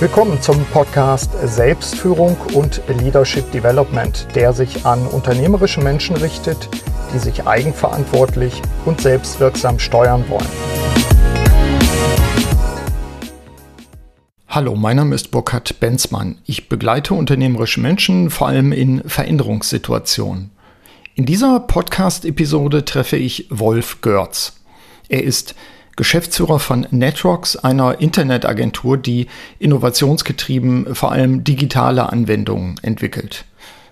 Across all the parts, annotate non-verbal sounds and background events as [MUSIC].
Willkommen zum Podcast Selbstführung und Leadership Development, der sich an unternehmerische Menschen richtet, die sich eigenverantwortlich und selbstwirksam steuern wollen. Hallo, mein Name ist Burkhard Benzmann. Ich begleite unternehmerische Menschen vor allem in Veränderungssituationen. In dieser Podcast-Episode treffe ich Wolf Görz. Er ist Geschäftsführer von Netrox, einer Internetagentur, die innovationsgetrieben vor allem digitale Anwendungen entwickelt.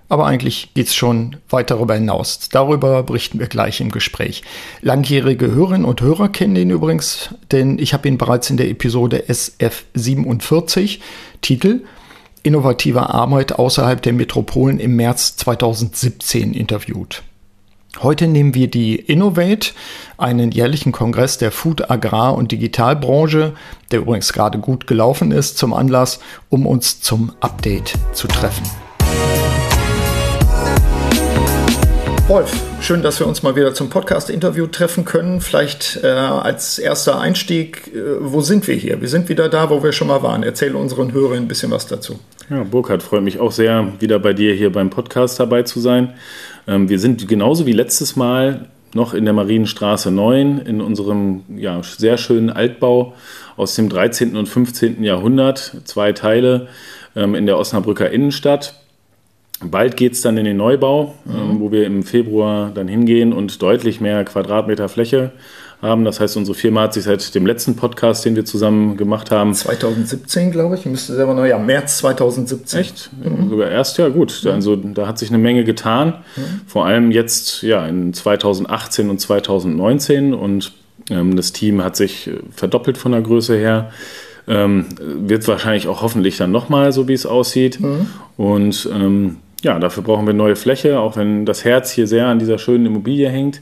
Aber eigentlich geht's schon weit darüber hinaus. Darüber berichten wir gleich im Gespräch. Langjährige Hörerinnen und Hörer kennen ihn übrigens, denn ich habe ihn bereits in der Episode SF47, Titel Innovative Arbeit außerhalb der Metropolen im März 2017 interviewt. Heute nehmen wir die Innovate, einen jährlichen Kongress der Food-, Agrar- und Digitalbranche, der übrigens gerade gut gelaufen ist, zum Anlass, um uns zum Update zu treffen. Wolf, schön, dass wir uns mal wieder zum Podcast-Interview treffen können. Vielleicht äh, als erster Einstieg, äh, wo sind wir hier? Wir sind wieder da, wo wir schon mal waren. Erzähle unseren Hörern ein bisschen was dazu. Ja, Burkhard, freut mich auch sehr, wieder bei dir hier beim Podcast dabei zu sein. Ähm, wir sind genauso wie letztes Mal noch in der Marienstraße 9 in unserem ja, sehr schönen Altbau aus dem 13. und 15. Jahrhundert, zwei Teile ähm, in der Osnabrücker Innenstadt. Bald geht es dann in den Neubau, mhm. ähm, wo wir im Februar dann hingehen und deutlich mehr Quadratmeter Fläche haben. Das heißt, unsere Firma hat sich seit dem letzten Podcast, den wir zusammen gemacht haben. 2017, glaube ich. Müsste selber noch, ja, März 2017. Echt? Mhm. Sogar erst, ja, gut. Mhm. Also da hat sich eine Menge getan. Mhm. Vor allem jetzt, ja, in 2018 und 2019. Und ähm, das Team hat sich verdoppelt von der Größe her. Ähm, wird wahrscheinlich auch hoffentlich dann nochmal, so wie es aussieht. Mhm. Und ähm, ja, dafür brauchen wir neue Fläche, auch wenn das Herz hier sehr an dieser schönen Immobilie hängt.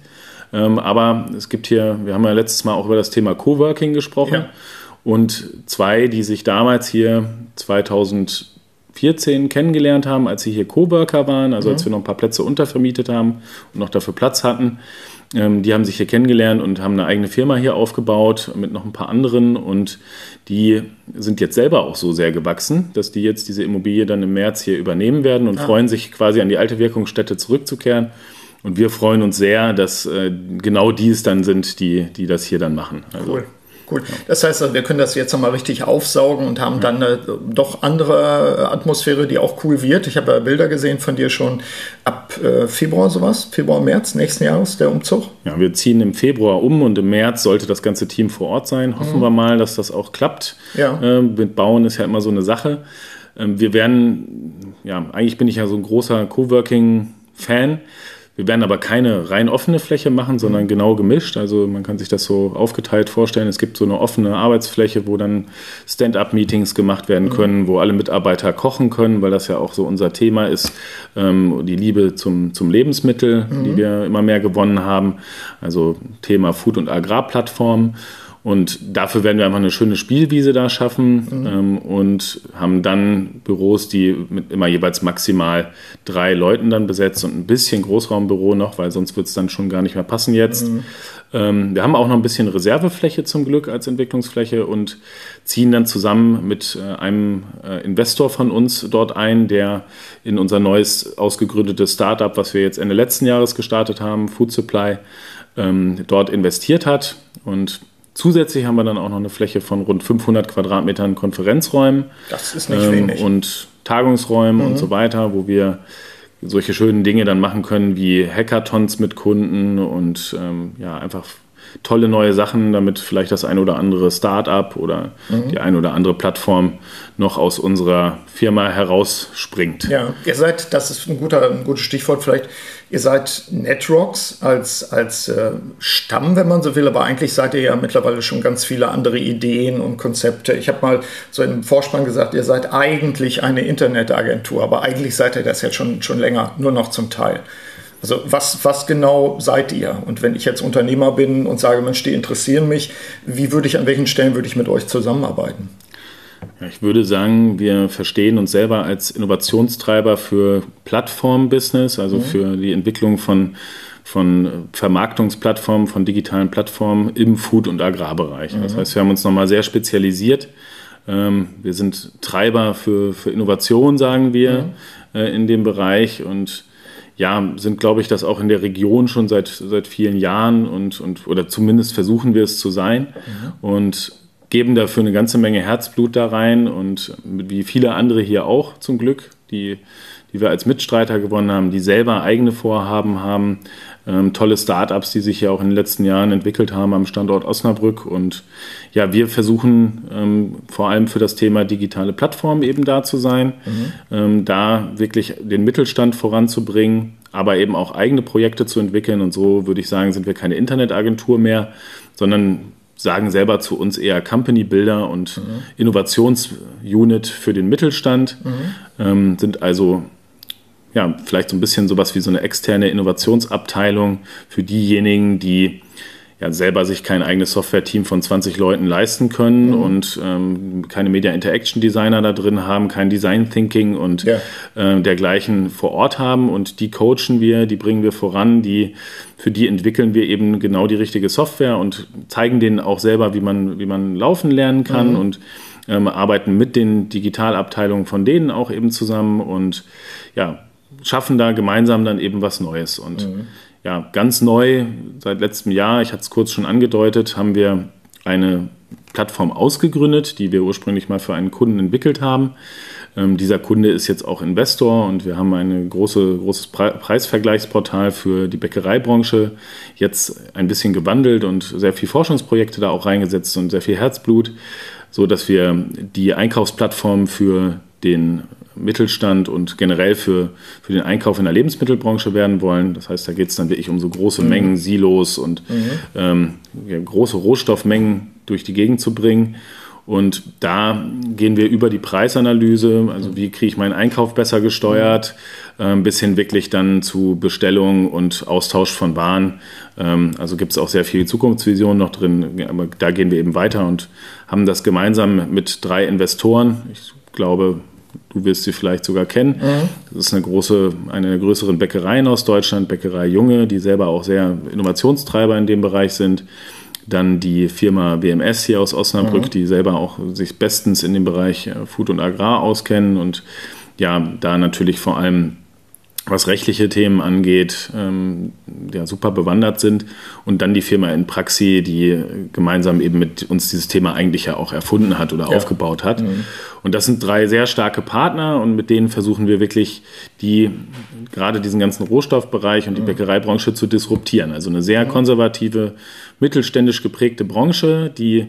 Ähm, aber es gibt hier, wir haben ja letztes Mal auch über das Thema Coworking gesprochen. Ja. Und zwei, die sich damals hier 2014 kennengelernt haben, als sie hier Coworker waren, also mhm. als wir noch ein paar Plätze untervermietet haben und noch dafür Platz hatten. Ähm, die haben sich hier kennengelernt und haben eine eigene Firma hier aufgebaut mit noch ein paar anderen und die sind jetzt selber auch so sehr gewachsen, dass die jetzt diese Immobilie dann im März hier übernehmen werden und ah. freuen sich quasi an die alte Wirkungsstätte zurückzukehren und wir freuen uns sehr, dass äh, genau die es dann sind, die, die das hier dann machen. Also, cool. Cool. Das heißt, also, wir können das jetzt nochmal richtig aufsaugen und haben dann eine doch andere Atmosphäre, die auch cool wird. Ich habe ja Bilder gesehen von dir schon ab äh, Februar sowas, Februar, März nächsten Jahres, der Umzug. Ja, wir ziehen im Februar um und im März sollte das ganze Team vor Ort sein. Hoffen mhm. wir mal, dass das auch klappt. Ja. Äh, mit Bauen ist ja immer so eine Sache. Ähm, wir werden, ja, eigentlich bin ich ja so ein großer Coworking-Fan. Wir werden aber keine rein offene Fläche machen, sondern genau gemischt. Also man kann sich das so aufgeteilt vorstellen. Es gibt so eine offene Arbeitsfläche, wo dann Stand-up-Meetings gemacht werden können, wo alle Mitarbeiter kochen können, weil das ja auch so unser Thema ist, ähm, die Liebe zum, zum Lebensmittel, mhm. die wir immer mehr gewonnen haben. Also Thema Food- und Agrarplattform. Und dafür werden wir einfach eine schöne Spielwiese da schaffen mhm. ähm, und haben dann Büros, die mit immer jeweils maximal drei Leuten dann besetzt und ein bisschen Großraumbüro noch, weil sonst wird es dann schon gar nicht mehr passen jetzt. Mhm. Ähm, wir haben auch noch ein bisschen Reservefläche zum Glück als Entwicklungsfläche und ziehen dann zusammen mit äh, einem äh, Investor von uns dort ein, der in unser neues ausgegründetes Startup, was wir jetzt Ende letzten Jahres gestartet haben, Food Supply, ähm, dort investiert hat und Zusätzlich haben wir dann auch noch eine Fläche von rund 500 Quadratmetern Konferenzräumen. Das ist nicht ähm, wenig. Und Tagungsräumen mhm. und so weiter, wo wir solche schönen Dinge dann machen können wie Hackathons mit Kunden und ähm, ja, einfach tolle neue Sachen, damit vielleicht das ein oder andere Start-up oder mhm. die ein oder andere Plattform noch aus unserer Firma herausspringt. Ja, ihr seid, das ist ein, guter, ein gutes Stichwort vielleicht, ihr seid Netrocks als, als äh, Stamm, wenn man so will, aber eigentlich seid ihr ja mittlerweile schon ganz viele andere Ideen und Konzepte. Ich habe mal so im Vorspann gesagt, ihr seid eigentlich eine Internetagentur, aber eigentlich seid ihr das jetzt schon, schon länger, nur noch zum Teil. Also was, was genau seid ihr? Und wenn ich jetzt Unternehmer bin und sage, Mensch, die interessieren mich, wie würde ich, an welchen Stellen würde ich mit euch zusammenarbeiten? Ja, ich würde sagen, wir verstehen uns selber als Innovationstreiber für Plattform-Business, also mhm. für die Entwicklung von, von Vermarktungsplattformen, von digitalen Plattformen im Food- und Agrarbereich. Mhm. Das heißt, wir haben uns nochmal sehr spezialisiert Ähm, wir sind Treiber für, für Innovation, sagen wir, mhm. äh, in dem Bereich und ja, sind, glaube ich, das auch in der Region schon seit, seit vielen Jahren und, und oder zumindest versuchen wir es zu sein mhm. und geben dafür eine ganze Menge Herzblut da rein und wie viele andere hier auch zum Glück, die, die wir als Mitstreiter gewonnen haben, die selber eigene Vorhaben haben, ähm, tolle Startups, die sich ja auch in den letzten Jahren entwickelt haben am Standort Osnabrück. Und ja, wir versuchen ähm, vor allem für das Thema digitale Plattform eben da zu sein, mhm. ähm, da wirklich den Mittelstand voranzubringen, aber eben auch eigene Projekte zu entwickeln. Und so würde ich sagen, sind wir keine Internetagentur mehr, sondern sagen selber zu uns eher Company Builder und mhm. Innovationsunit für den Mittelstand, mhm. ähm, sind also ja, vielleicht so ein bisschen sowas wie so eine externe Innovationsabteilung für diejenigen, die ja selber sich kein eigenes Software-Team von 20 Leuten leisten können mhm. und ähm, keine Media Interaction Designer da drin haben, kein Design Thinking und ja. äh, dergleichen vor Ort haben und die coachen wir, die bringen wir voran, die für die entwickeln wir eben genau die richtige Software und zeigen denen auch selber, wie man, wie man laufen lernen kann mhm. und ähm, arbeiten mit den Digitalabteilungen von denen auch eben zusammen und ja, schaffen da gemeinsam dann eben was Neues. Und mhm. Ja, ganz neu seit letztem Jahr, ich hatte es kurz schon angedeutet, haben wir eine Plattform ausgegründet, die wir ursprünglich mal für einen Kunden entwickelt haben. Ähm, dieser Kunde ist jetzt auch Investor und wir haben ein große, großes Pre Preisvergleichsportal für die Bäckereibranche jetzt ein bisschen gewandelt und sehr viele Forschungsprojekte da auch reingesetzt und sehr viel Herzblut, so dass wir die Einkaufsplattform für den Mittelstand und generell für, für den Einkauf in der Lebensmittelbranche werden wollen. Das heißt, da geht es dann wirklich um so große mhm. Mengen, Silos und mhm. ähm, ja, große Rohstoffmengen durch die Gegend zu bringen. Und da gehen wir über die Preisanalyse, also wie kriege ich meinen Einkauf besser gesteuert, äh, bis hin wirklich dann zu Bestellung und Austausch von Waren. Ähm, also gibt es auch sehr viel Zukunftsvision noch drin, aber da gehen wir eben weiter und haben das gemeinsam mit drei Investoren. Ich glaube, Du wirst sie vielleicht sogar kennen. Mhm. Das ist eine große, eine der größeren Bäckereien aus Deutschland, Bäckerei Junge, die selber auch sehr Innovationstreiber in dem Bereich sind. Dann die Firma BMS hier aus Osnabrück, mhm. die selber auch sich bestens in dem Bereich äh, Food und Agrar auskennen und ja, da natürlich vor allem was rechtliche Themen angeht, ähm, ja, super bewandert sind. Und dann die Firma in Praxi, die gemeinsam eben mit uns dieses Thema eigentlich ja auch erfunden hat oder ja. aufgebaut hat. Mhm. Und das sind drei sehr starke Partner und mit denen versuchen wir wirklich die, gerade diesen ganzen Rohstoffbereich und die mhm. Bäckereibranche zu disruptieren. Also eine sehr mhm. konservative, mittelständisch geprägte Branche, die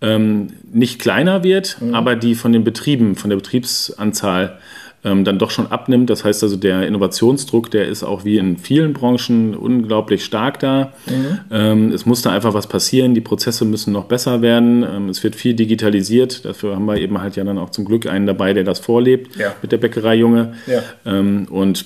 ähm, nicht kleiner wird, mhm. aber die von den Betrieben, von der Betriebsanzahl ähm, dann doch schon abnimmt. Das heißt also, der Innovationsdruck, der ist auch wie in vielen Branchen unglaublich stark da. Mhm. Ähm, es muss da einfach was passieren, die Prozesse müssen noch besser werden, ähm, es wird viel digitalisiert. Dafür haben wir eben halt ja dann auch zum Glück einen dabei, der das vorlebt ja. mit der Bäckerei Junge. Ja. Ähm, und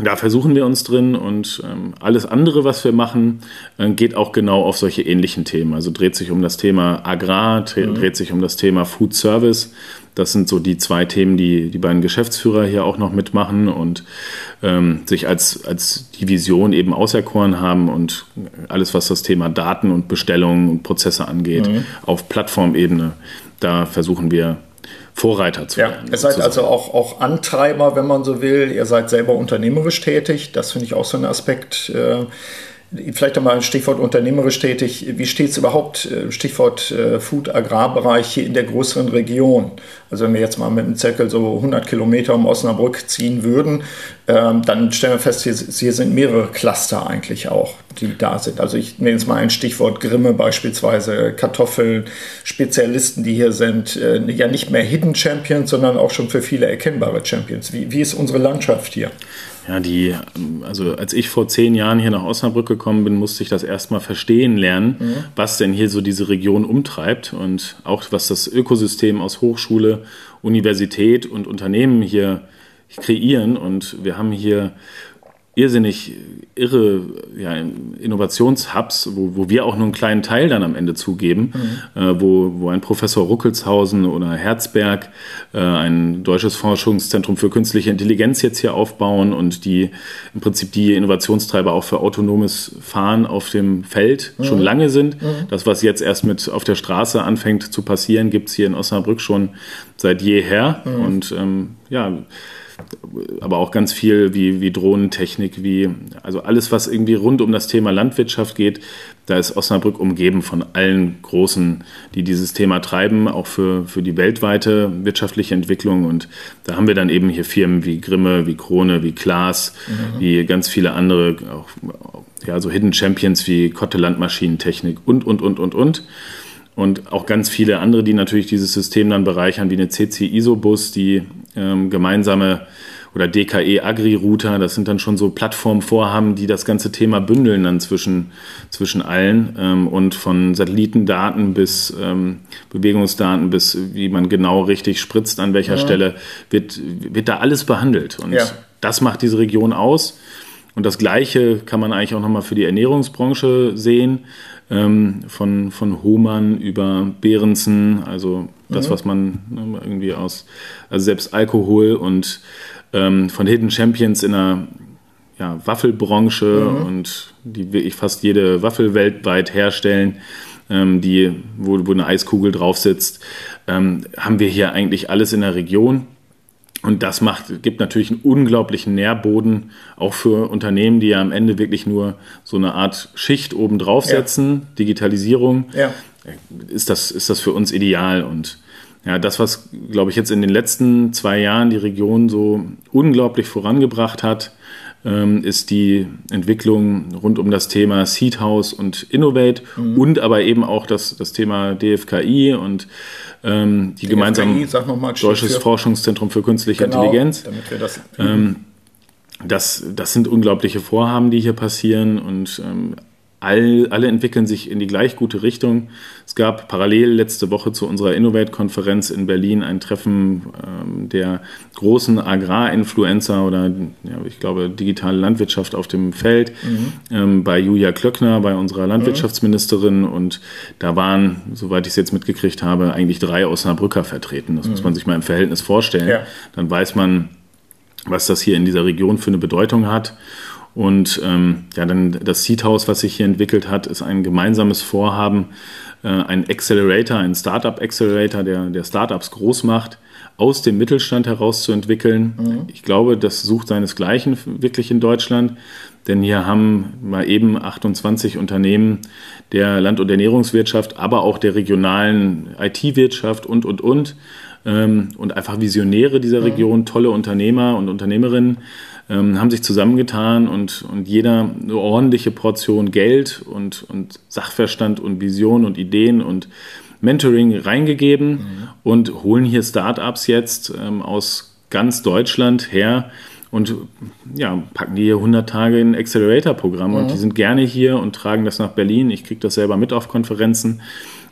da versuchen wir uns drin und ähm, alles andere, was wir machen, äh, geht auch genau auf solche ähnlichen Themen. Also dreht sich um das Thema Agrar, mhm. dreht sich um das Thema Food Service. Das sind so die zwei Themen, die die beiden Geschäftsführer hier auch noch mitmachen und ähm, sich als, als Division eben auserkoren haben und alles, was das Thema Daten und Bestellungen und Prozesse angeht, mhm. auf Plattformebene, da versuchen wir Vorreiter zu ja, werden. Ihr seid also auch, auch Antreiber, wenn man so will. Ihr seid selber unternehmerisch tätig. Das finde ich auch so ein Aspekt. Äh, Vielleicht einmal ein Stichwort unternehmerisch tätig. Wie steht es überhaupt, äh, Stichwort äh, Food-Agrarbereich hier in der größeren Region? Also wenn wir jetzt mal mit einem Zirkel so 100 Kilometer um Osnabrück ziehen würden, ähm, dann stellen wir fest, hier, hier, sind mehrere Cluster eigentlich auch, die da sind. Also ich nenne jetzt mal ein Stichwort Grimme beispielsweise, Kartoffeln, Spezialisten, die hier sind, äh, ja nicht mehr Hidden Champions, sondern auch schon für viele erkennbare Champions. Wie, wie ist unsere Landschaft hier? Ja, die, also als ich vor zehn Jahren hier nach Osnabrück gekommen bin, musste ich das erstmal verstehen lernen, mhm. was denn hier so diese Region umtreibt und auch was das Ökosystem aus Hochschule, Universität und Unternehmen hier kreieren. Und wir haben hier irrsinnig irre ja, Innovationshubs, wo, wo wir auch nur einen kleinen Teil dann am Ende zugeben, mhm. äh, wo, wo ein Professor Ruckelshausen oder Herzberg äh, ein deutsches Forschungszentrum für künstliche Intelligenz jetzt hier aufbauen und die im Prinzip die Innovationstreiber auch für autonomes Fahren auf dem Feld mhm. schon lange sind. Mhm. Das, was jetzt erst mit auf der Straße anfängt zu passieren, gibt es hier in Osnabrück schon seit jeher. Mhm. Und ähm, ja, aber auch ganz viel wie, wie Drohnentechnik, wie, also alles, was irgendwie rund um das Thema Landwirtschaft geht, da ist Osnabrück umgeben von allen Großen, die dieses Thema treiben, auch für, für die weltweite wirtschaftliche Entwicklung. Und da haben wir dann eben hier Firmen wie Grimme, wie Krone, wie Klaas, mhm. wie ganz viele andere, auch ja, so Hidden Champions wie Kotte Landmaschinentechnik und, und, und, und, und. Und auch ganz viele andere, die natürlich dieses System dann bereichern, wie eine CC Isobus, die ähm, gemeinsame oder DKE Agri-Router, das sind dann schon so Plattformvorhaben, die das ganze Thema bündeln dann zwischen, zwischen allen ähm, und von Satellitendaten bis ähm, Bewegungsdaten bis wie man genau richtig spritzt an welcher ja. Stelle, wird, wird da alles behandelt. Und ja. das macht diese Region aus. Und das Gleiche kann man eigentlich auch nochmal für die Ernährungsbranche sehen ähm, von, von Hohmann über Behrensen, also das, mhm. was man ne, irgendwie aus, also selbst Alkohol und ähm, von Hidden Champions in der ja, Waffelbranche mhm. und die wirklich fast jede Waffel weltweit herstellen, ähm, die, wo, wo eine Eiskugel drauf sitzt, ähm, haben wir hier eigentlich alles in der Region. Und das macht, gibt natürlich einen unglaublichen Nährboden, auch für Unternehmen, die ja am Ende wirklich nur so eine Art Schicht oben draufsetzen, ja. Digitalisierung, ja. ist, das, ist das für uns ideal. Und ja, das, was, glaube ich, jetzt in den letzten zwei Jahren die Region so unglaublich vorangebracht hat, ähm, ist die Entwicklung rund um das Thema Seed House und Innovate mhm. und aber eben auch das, das Thema DFKI und ähm, die gemeinsam Deutsches für Forschungszentrum für künstliche genau, Intelligenz. Damit wir das, ähm, das, das sind unglaubliche Vorhaben, die hier passieren und ähm, all, alle entwickeln sich in die gleich gute Richtung. Es gab parallel letzte Woche zu unserer Innovate-Konferenz in Berlin ein Treffen ähm, der großen Agrarinfluencer oder ja, ich glaube digitale Landwirtschaft auf dem Feld mhm. ähm, bei Julia Klöckner, bei unserer Landwirtschaftsministerin. Mhm. Und da waren, soweit ich es jetzt mitgekriegt habe, eigentlich drei Osnabrücker vertreten. Das mhm. muss man sich mal im Verhältnis vorstellen. Ja. Dann weiß man, was das hier in dieser Region für eine Bedeutung hat. Und ähm, ja, dann das Seed House, was sich hier entwickelt hat, ist ein gemeinsames Vorhaben, äh, ein Accelerator, ein Startup Accelerator, der, der Startups groß macht, aus dem Mittelstand heraus zu entwickeln. Mhm. Ich glaube, das sucht seinesgleichen wirklich in Deutschland, denn hier haben mal eben 28 Unternehmen der Land- und Ernährungswirtschaft, aber auch der regionalen IT-Wirtschaft und, und, und. Ähm, und einfach Visionäre dieser mhm. Region, tolle Unternehmer und Unternehmerinnen ähm, haben sich zusammengetan und, und jeder eine ordentliche Portion Geld und, und Sachverstand und Vision und Ideen und Mentoring reingegeben mhm. und holen hier Startups jetzt ähm, aus ganz Deutschland her und ja, packen die hier 100 Tage in Accelerator-Programm mhm. und die sind gerne hier und tragen das nach Berlin. Ich kriege das selber mit auf Konferenzen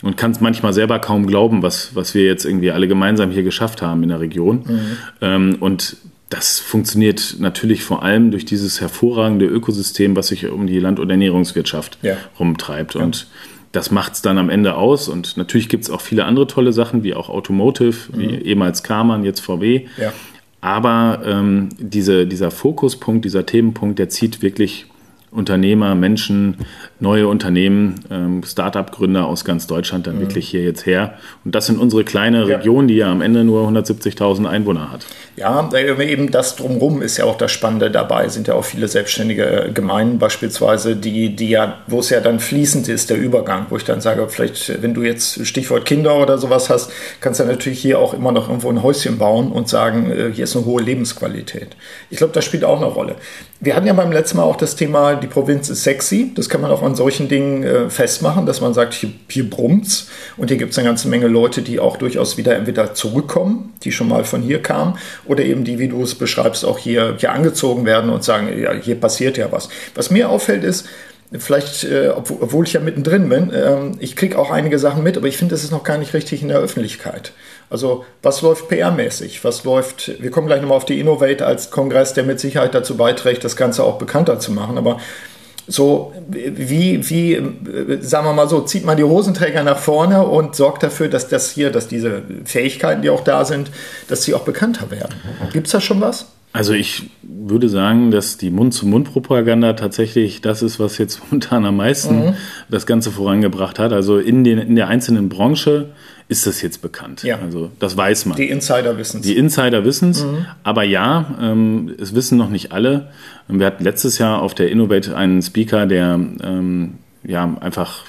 und kann es manchmal selber kaum glauben, was, was wir jetzt irgendwie alle gemeinsam hier geschafft haben in der Region. Mhm. Ähm, und das funktioniert natürlich vor allem durch dieses hervorragende Ökosystem, was sich um die Land- und Ernährungswirtschaft ja. rumtreibt. Ja. Und das macht es dann am Ende aus. Und natürlich gibt es auch viele andere tolle Sachen, wie auch Automotive, mhm. wie ehemals Karmann, jetzt VW. Ja. Aber ähm, diese, dieser Fokuspunkt, dieser Themenpunkt, der zieht wirklich Unternehmer, Menschen, neue Unternehmen, ähm, Start-up-Gründer aus ganz Deutschland dann mhm. wirklich hier jetzt her. Und das sind unsere kleine Region, die ja am Ende nur 170.000 Einwohner hat. Ja, eben das drumherum ist ja auch das Spannende dabei. Sind ja auch viele selbstständige Gemeinden beispielsweise, die, die ja, wo es ja dann fließend ist, der Übergang, wo ich dann sage, vielleicht, wenn du jetzt Stichwort Kinder oder sowas hast, kannst du natürlich hier auch immer noch irgendwo ein Häuschen bauen und sagen, äh, hier ist eine hohe Lebensqualität. Ich glaube, das spielt auch eine Rolle. Wir hatten ja beim letzten Mal auch das Thema, die Provinz ist sexy. Das kann man auch an solchen Dingen äh, festmachen, dass man sagt, hier, hier brummt's. Und hier gibt es eine ganze Menge Leute, die auch durchaus wieder entweder zurückkommen, die schon mal von hier kamen, oder eben die, wie du es beschreibst, auch hier, hier angezogen werden und sagen, ja, hier passiert ja was. Was mir auffällt ist, vielleicht, äh, obwohl ich ja mittendrin bin, ähm, ich kriege auch einige Sachen mit, aber ich finde, es ist noch gar nicht richtig in der Öffentlichkeit. Also was läuft PR-mäßig? Was läuft, wir kommen gleich nochmal auf die Innovate als Kongress, der mit Sicherheit dazu beiträgt, das Ganze auch bekannter zu machen, aber so wie, wie, sagen wir mal so, zieht man die Hosenträger nach vorne und sorgt dafür, dass das hier, dass diese Fähigkeiten, die auch da sind, dass sie auch bekannter werden. Gibt es da schon was? Also ich würde sagen, dass die Mund-zu-Mund-Propaganda tatsächlich das ist, was jetzt [LAUGHS] momentan am meisten mhm. das Ganze vorangebracht hat. Also in, den, in der einzelnen Branche ist das jetzt bekannt. Ja. Also das weiß man. Die Insider wissen es. Die Insider wissen es. Mhm. Aber ja, ähm, es wissen noch nicht alle. Wir hatten letztes Jahr auf der Innovate einen Speaker, der ähm, ja einfach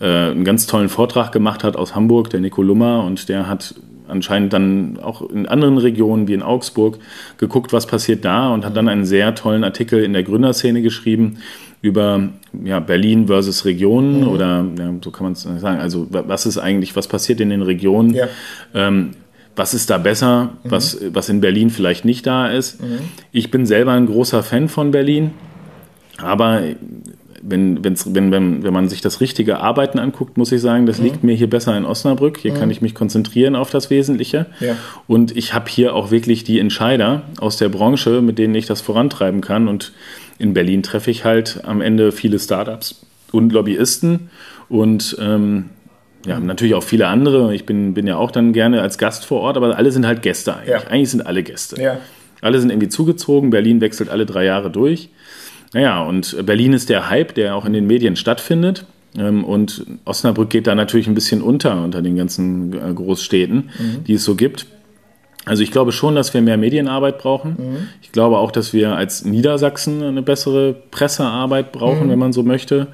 äh, einen ganz tollen Vortrag gemacht hat aus Hamburg, der Nico Lummer, und der hat anscheinend dann auch in anderen Regionen wie in Augsburg geguckt, was passiert da und hat dann einen sehr tollen Artikel in der Gründerszene geschrieben über ja, Berlin versus Regionen mhm. oder ja, so kann man es sagen. Also was ist eigentlich, was passiert in den Regionen? Ja. Ähm, was ist da besser, mhm. was, was in Berlin vielleicht nicht da ist. Mhm. Ich bin selber ein großer Fan von Berlin, aber wenn, wenn's, wenn, wenn, wenn man sich das richtige Arbeiten anguckt, muss ich sagen, das mhm. liegt mir hier besser in Osnabrück. Hier mhm. kann ich mich konzentrieren auf das Wesentliche. Ja. Und ich habe hier auch wirklich die Entscheider aus der Branche, mit denen ich das vorantreiben kann. Und in Berlin treffe ich halt am Ende viele Startups und Lobbyisten und ähm, ja, natürlich auch viele andere. Ich bin, bin ja auch dann gerne als Gast vor Ort, aber alle sind halt Gäste eigentlich. Ja. Eigentlich sind alle Gäste. Ja. Alle sind irgendwie zugezogen. Berlin wechselt alle drei Jahre durch. Naja, und Berlin ist der Hype, der auch in den Medien stattfindet. Ähm, und Osnabrück geht da natürlich ein bisschen unter unter den ganzen äh, Großstädten, mhm. die es so gibt. Also ich glaube schon, dass wir mehr Medienarbeit brauchen. Mhm. Ich glaube auch, dass wir als Niedersachsen eine bessere Pressearbeit brauchen, mhm. wenn man so möchte.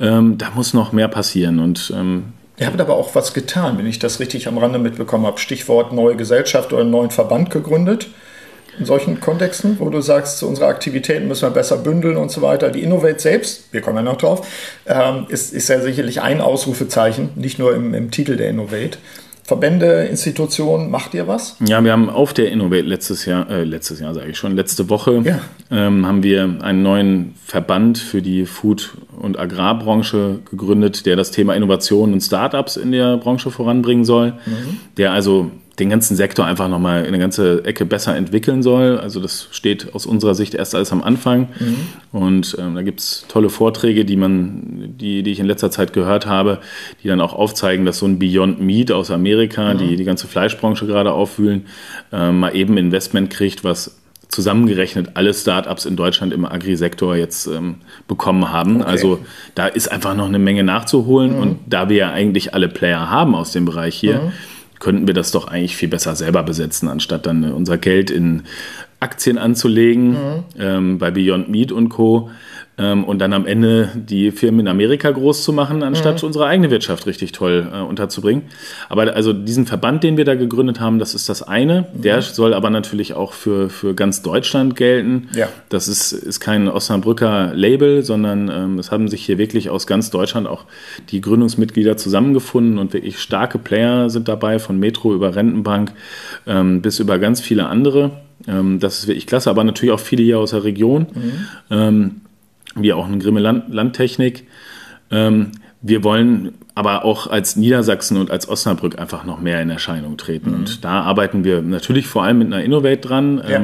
Ähm, da muss noch mehr passieren. Und ähm, Ihr habt aber auch was getan, wenn ich das richtig am Rande mitbekommen habe. Stichwort neue Gesellschaft oder einen neuen Verband gegründet in solchen Kontexten, wo du sagst, unsere Aktivitäten müssen wir besser bündeln und so weiter. Die Innovate selbst, wir kommen ja noch drauf, ähm, ist, ist ja sicherlich ein Ausrufezeichen, nicht nur im, im Titel der Innovate. Verbände, Institutionen, macht ihr was? Ja, wir haben auf der Innovate letztes Jahr, äh, letztes Jahr sage ich schon, letzte Woche ja. ähm, haben wir einen neuen Verband für die Food- und Agrarbranche gegründet, der das Thema Innovation und Startups in der Branche voranbringen soll, mhm. der also den ganzen Sektor einfach nochmal in eine ganze Ecke besser entwickeln soll. Also das steht aus unserer Sicht erst alles am Anfang. Mhm. Und ähm, da gibt es tolle Vorträge, die man, die, die ich in letzter Zeit gehört habe, die dann auch aufzeigen, dass so ein Beyond Meat aus Amerika, mhm. die die ganze Fleischbranche gerade aufwühlen, äh, mal eben Investment kriegt, was zusammengerechnet alle Startups in Deutschland im Agri-Sektor jetzt ähm, bekommen haben. Okay. Also da ist einfach noch eine Menge nachzuholen. Mhm. Und da wir ja eigentlich alle Player haben aus dem Bereich hier, mhm könnten wir das doch eigentlich viel besser selber besetzen, anstatt dann äh, unser Geld in Aktien anzulegen mhm. ähm, bei Beyond Meat und Co ähm, und dann am Ende die Firmen in Amerika groß zu machen, anstatt mhm. unsere eigene Wirtschaft richtig toll äh, unterzubringen. Aber also diesen Verband, den wir da gegründet haben, das ist das eine. Mhm. Der soll aber natürlich auch für, für ganz Deutschland gelten. Ja. Das ist, ist kein Osnabrücker Label, sondern ähm, es haben sich hier wirklich aus ganz Deutschland auch die Gründungsmitglieder zusammengefunden und wirklich starke Player sind dabei, von Metro über Rentenbank ähm, bis über ganz viele andere. Ähm, das ist wirklich klasse, aber natürlich auch viele hier aus der Region. Mhm. Ähm, wie auch eine Grimme Land Landtechnik. Ähm, wir wollen aber auch als Niedersachsen und als Osnabrück einfach noch mehr in Erscheinung treten. Mhm. Und da arbeiten wir natürlich vor allem mit einer Innovate dran. Ja.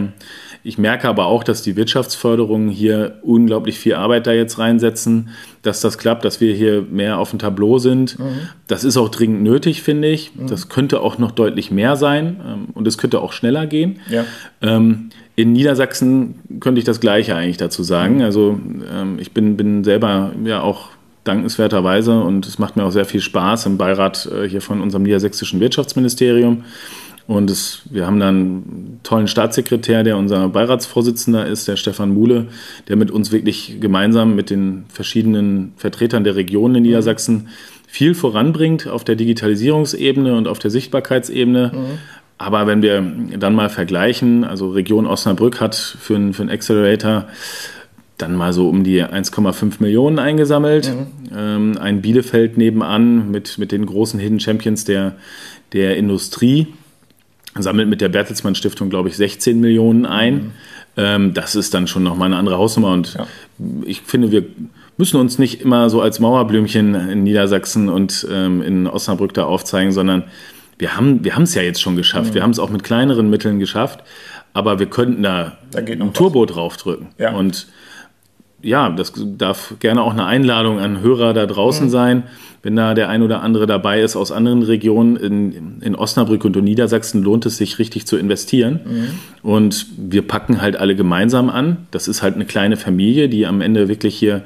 Ich merke aber auch, dass die Wirtschaftsförderungen hier unglaublich viel Arbeit da jetzt reinsetzen, dass das klappt, dass wir hier mehr auf dem Tableau sind. Mhm. Das ist auch dringend nötig, finde ich. Mhm. Das könnte auch noch deutlich mehr sein ähm, und es könnte auch schneller gehen. Ja. Ähm, in Niedersachsen könnte ich das Gleiche eigentlich dazu sagen. Also ähm, ich bin, bin selber ja auch dankenswerterweise und es macht mir auch sehr viel Spaß im Beirat äh, hier von unserem niedersächsischen Wirtschaftsministerium. Und es, wir haben dann einen tollen Staatssekretär, der unser Beiratsvorsitzender ist, der Stefan Muhle, der mit uns wirklich gemeinsam mit den verschiedenen Vertretern der Regionen in Niedersachsen viel voranbringt auf der Digitalisierungsebene und auf der Sichtbarkeitsebene. Mhm. Aber wenn wir dann mal vergleichen, also Region Osnabrück hat für einen, für einen Accelerator dann mal so um die 1,5 Millionen eingesammelt. Mhm. Ähm, ein Bielefeld nebenan mit, mit den großen Hidden Champions der, der Industrie sammelt mit der Bertelsmann Stiftung, glaube ich, 16 Millionen ein. Mhm. Ähm, das ist dann schon nochmal eine andere Hausnummer und ja. ich finde, wir müssen uns nicht immer so als Mauerblümchen in Niedersachsen und ähm, in Osnabrück da aufzeigen, sondern wir haben wir es ja jetzt schon geschafft. Mhm. Wir haben es auch mit kleineren Mitteln geschafft, aber wir könnten da, da ein Turbo was. draufdrücken. Ja. Und ja, das darf gerne auch eine Einladung an Hörer da draußen mhm. sein, wenn da der ein oder andere dabei ist aus anderen Regionen. In, in Osnabrück und in Niedersachsen lohnt es sich richtig zu investieren. Mhm. Und wir packen halt alle gemeinsam an. Das ist halt eine kleine Familie, die am Ende wirklich hier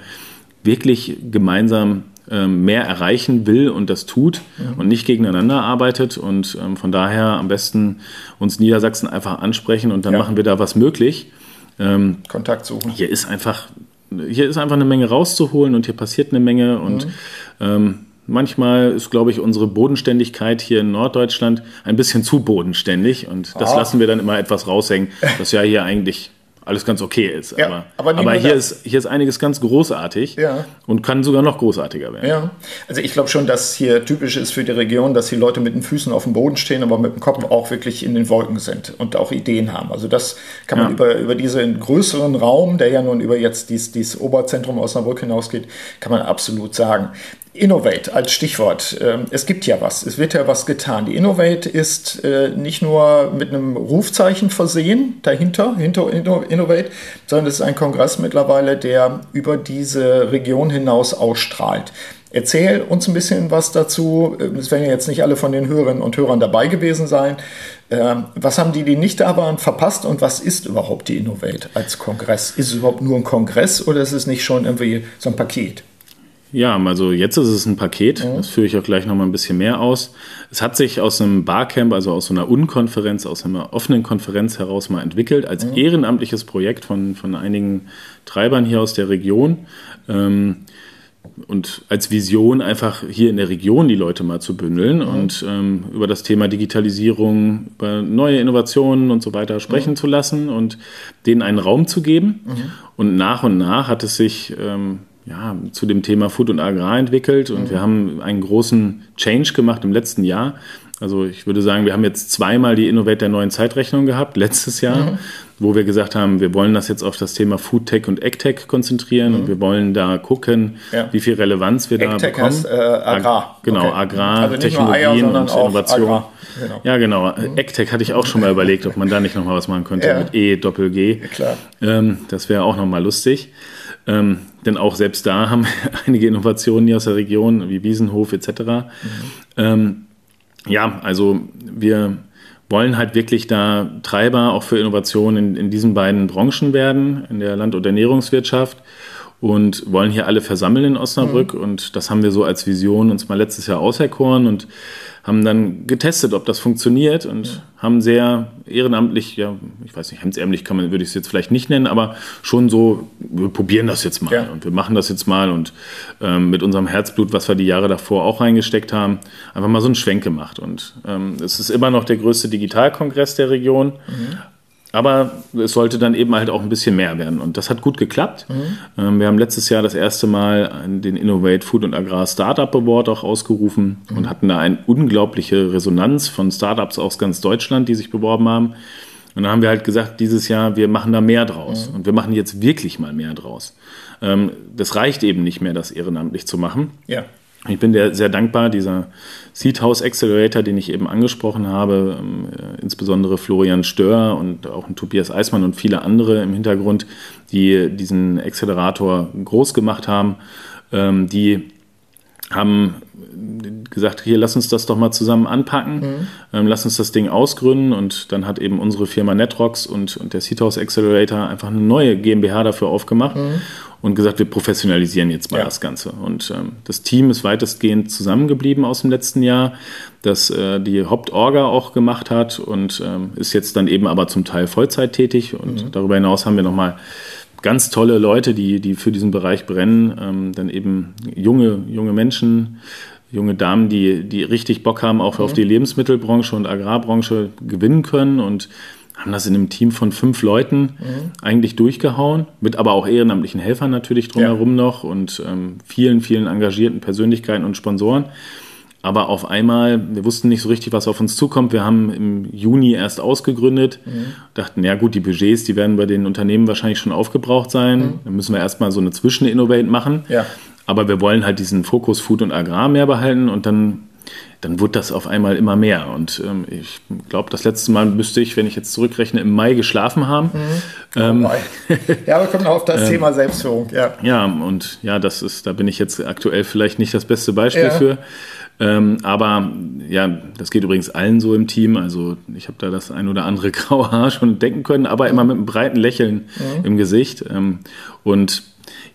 wirklich gemeinsam ähm, mehr erreichen will und das tut mhm. und nicht gegeneinander arbeitet. Und ähm, von daher am besten uns Niedersachsen einfach ansprechen und dann ja. machen wir da was möglich. Ähm, Kontakt suchen. Hier ist einfach hier ist einfach eine Menge rauszuholen und hier passiert eine Menge und mhm. ähm, manchmal ist, glaube ich, unsere Bodenständigkeit hier in Norddeutschland ein bisschen zu bodenständig und das ah. lassen wir dann immer etwas raushängen, was ja hier eigentlich alles ganz okay ist. Ja, aber, aber, aber hier, ist, hier ist einiges ganz großartig ja. und kann sogar noch großartiger werden. Ja, also ich glaube schon, dass hier typisch ist für die Region, dass die Leute mit den Füßen auf dem Boden stehen, aber mit dem Kopf auch wirklich in den Wolken sind und auch Ideen haben. Also das kann man ja. über, über diesen größeren Raum, der ja nun über jetzt dieses, dieses Oberzentrum Osnabrück hinausgeht, kann man absolut sagen. Innovate als Stichwort. Ähm, es gibt ja was, es wird ja was getan. Die Innovate ist äh, nicht nur mit einem Rufzeichen versehen dahinter, hinter Innovate, sondern es ist ein Kongress mittlerweile, der über diese Region hinaus ausstrahlt. Erzähl uns ein bisschen was dazu. Ähm, es werden ja jetzt nicht alle von den Hörerinnen und Hörern dabei gewesen sein. Ähm, was haben die, die nicht da waren, verpasst und was ist überhaupt die Innovate als Kongress? Ist es überhaupt nur ein Kongress oder ist es nicht schon irgendwie so ein Paket? Ja, also jetzt ist es ein Paket, mhm. das führe ich auch gleich nochmal ein bisschen mehr aus. Es hat sich aus einem Barcamp, also aus so einer Unkonferenz, aus einer offenen Konferenz heraus mal entwickelt, als mhm. ehrenamtliches Projekt von, von einigen Treibern hier aus der Region. Ähm, und als Vision einfach hier in der Region die Leute mal zu bündeln mhm. und ähm, über das Thema Digitalisierung, über neue Innovationen und so weiter sprechen mhm. zu lassen und denen einen Raum zu geben. Mhm. Und nach und nach hat es sich ähm, ja, zu dem Thema Food und Agrar entwickelt und mhm. wir haben einen großen Change gemacht im letzten Jahr. Also ich würde sagen, wir haben jetzt zweimal die Innovate der neuen Zeitrechnung gehabt, letztes Jahr, mhm. wo wir gesagt haben, wir wollen das jetzt auf das Thema Food Tech und AgTech konzentrieren mhm. und wir wollen da gucken, ja. wie viel Relevanz wir Ag da bekommen. Heißt, äh, Agrar. Genau, okay. Agrar, also Technologien Eier, und Innovation. Genau. Ja, genau. Mhm. AgTech hatte ich auch schon mal überlegt, ob man da nicht nochmal was machen könnte ja. mit E, Doppel G. Ja, klar. Ähm, das wäre auch nochmal lustig. Ähm, denn auch selbst da haben wir [LAUGHS] einige Innovationen hier aus der Region, wie Wiesenhof etc. Mhm. Ähm, ja, also wir wollen halt wirklich da Treiber auch für Innovationen in, in diesen beiden Branchen werden, in der Land- und Ernährungswirtschaft und wollen hier alle versammeln in Osnabrück. Mhm. Und das haben wir so als Vision uns mal letztes Jahr auserkoren und haben dann getestet, ob das funktioniert und ja. haben sehr ehrenamtlich, ja, ich weiß nicht, hemdsärmlich kann man, würde ich es jetzt vielleicht nicht nennen, aber schon so, wir probieren das jetzt mal ja. und wir machen das jetzt mal und ähm, mit unserem Herzblut, was wir die Jahre davor auch reingesteckt haben, einfach mal so einen Schwenk gemacht. Und ähm, es ist immer noch der größte Digitalkongress der Region, mhm. Aber es sollte dann eben halt auch ein bisschen mehr werden. Und das hat gut geklappt. Mhm. Ähm, wir haben letztes Jahr das erste Mal den Innovate Food und Agrar Startup Award auch ausgerufen mhm. und hatten da eine unglaubliche Resonanz von Startups aus ganz Deutschland, die sich beworben haben. Und dann haben wir halt gesagt, dieses Jahr, wir machen da mehr draus. Mhm. Und wir machen jetzt wirklich mal mehr draus. Ähm, das reicht eben nicht mehr, das ehrenamtlich zu machen. Ja. Ich bin sehr dankbar, dieser Seed House Accelerator, den ich eben angesprochen habe, ähm, äh, insbesondere Florian Stör und auch Tobias Eismann und viele andere im Hintergrund, die diesen Accelerator groß gemacht haben, ähm, die haben gesagt, hier lass uns das doch mal zusammen anpacken, mhm. ähm, lass uns das Ding ausgründen und dann hat eben unsere Firma Netrox und, und der Seed House Accelerator einfach eine neue GmbH dafür aufgemacht mhm und gesagt, wir professionalisieren jetzt mal ja. das Ganze. Und ähm, das Team ist weitestgehend zusammengeblieben aus dem letzten Jahr, das äh, die Hauptorga auch gemacht hat und ähm, ist jetzt dann eben aber zum Teil Vollzeit tätig. Und mhm. darüber hinaus haben wir nochmal ganz tolle Leute, die, die für diesen Bereich brennen, ähm, dann eben junge, junge Menschen, junge Damen, die, die richtig Bock haben, auch mhm. auf die Lebensmittelbranche und Agrarbranche gewinnen können und haben das in einem Team von fünf Leuten mhm. eigentlich durchgehauen, mit aber auch ehrenamtlichen Helfern natürlich drumherum ja. noch und ähm, vielen, vielen engagierten Persönlichkeiten und Sponsoren. Aber auf einmal, wir wussten nicht so richtig, was auf uns zukommt. Wir haben im Juni erst ausgegründet, mhm. dachten, ja gut, die Budgets, die werden bei den Unternehmen wahrscheinlich schon aufgebraucht sein. Mhm. Dann müssen wir erstmal so eine Zwischen-Innovate machen. Ja. Aber wir wollen halt diesen Fokus Food und Agrar mehr behalten und dann dann wurde das auf einmal immer mehr. Und ähm, ich glaube, das letzte Mal müsste ich, wenn ich jetzt zurückrechne, im Mai geschlafen haben. Mhm. Ähm, oh ja, wir kommen auf das [LAUGHS] ähm, Thema Selbstführung. Ja. ja, und ja, das ist, da bin ich jetzt aktuell vielleicht nicht das beste Beispiel ja. für. Ähm, aber ja, das geht übrigens allen so im Team. Also ich habe da das ein oder andere [LAUGHS] graue Haar schon denken können, aber immer mit einem breiten Lächeln mhm. im Gesicht. Ähm, und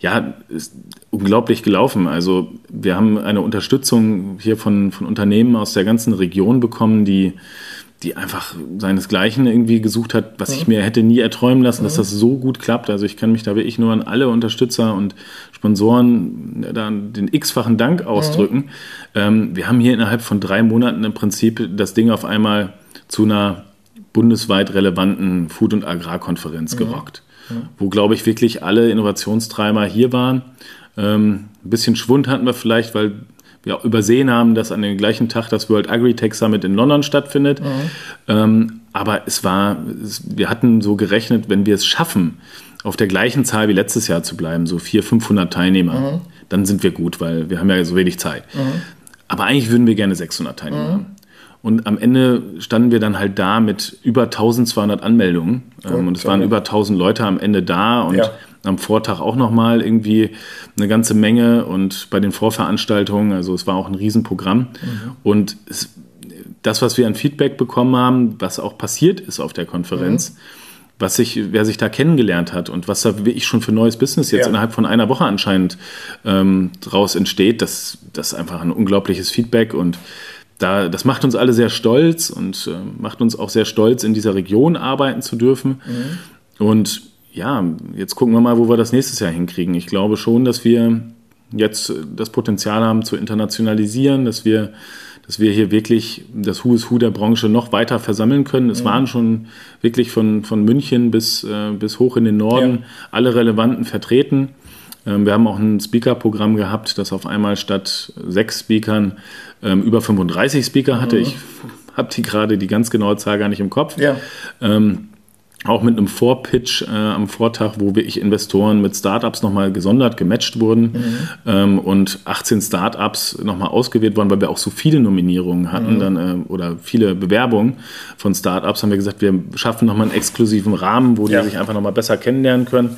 ja, ist unglaublich gelaufen. Also wir haben eine Unterstützung hier von, von Unternehmen aus der ganzen Region bekommen, die, die einfach seinesgleichen irgendwie gesucht hat, was ich mir hätte nie erträumen lassen, dass das so gut klappt. Also ich kann mich da wirklich nur an alle Unterstützer und Sponsoren da den x-fachen Dank ausdrücken. Ähm, wir haben hier innerhalb von drei Monaten im Prinzip das Ding auf einmal zu einer bundesweit relevanten Food- und Agrarkonferenz gerockt wo, glaube ich, wirklich alle Innovationstreiber hier waren. Ähm, ein bisschen Schwund hatten wir vielleicht, weil wir auch übersehen haben, dass an dem gleichen Tag das World Agri-Tech Summit in London stattfindet. Mhm. Ähm, aber es war, wir hatten so gerechnet, wenn wir es schaffen, auf der gleichen Zahl wie letztes Jahr zu bleiben, so 400, 500 Teilnehmer, mhm. dann sind wir gut, weil wir haben ja so wenig Zeit. Mhm. Aber eigentlich würden wir gerne 600 Teilnehmer haben. Und am Ende standen wir dann halt da mit über 1200 Anmeldungen. Cool, ähm, und es waren über 1000 Leute am Ende da und ja. am Vortag auch nochmal irgendwie eine ganze Menge und bei den Vorveranstaltungen, also es war auch ein Riesenprogramm. Mhm. Und es, das, was wir an Feedback bekommen haben, was auch passiert ist auf der Konferenz, mhm. was sich, wer sich da kennengelernt hat und was da wirklich schon für neues Business jetzt ja. innerhalb von einer Woche anscheinend ähm, draus entsteht, das, das ist einfach ein unglaubliches Feedback und da, das macht uns alle sehr stolz und äh, macht uns auch sehr stolz, in dieser Region arbeiten zu dürfen. Mhm. Und ja, jetzt gucken wir mal, wo wir das nächstes Jahr hinkriegen. Ich glaube schon, dass wir jetzt das Potenzial haben zu internationalisieren, dass wir, dass wir hier wirklich das Who is Who der Branche noch weiter versammeln können. Es mhm. waren schon wirklich von, von München bis, äh, bis hoch in den Norden ja. alle Relevanten vertreten. Ähm, wir haben auch ein Speaker-Programm gehabt, das auf einmal statt sechs Speakern ähm, über 35 Speaker hatte. Mhm. Ich habe die gerade die ganz genaue Zahl gar nicht im Kopf. Ja. Ähm, auch mit einem Vorpitch äh, am Vortag, wo wirklich Investoren mit Startups nochmal gesondert gematcht wurden mhm. ähm, und 18 Startups nochmal ausgewählt wurden, weil wir auch so viele Nominierungen hatten mhm. dann, äh, oder viele Bewerbungen von Startups, haben wir gesagt, wir schaffen nochmal einen exklusiven Rahmen, wo die ja. sich einfach nochmal besser kennenlernen können.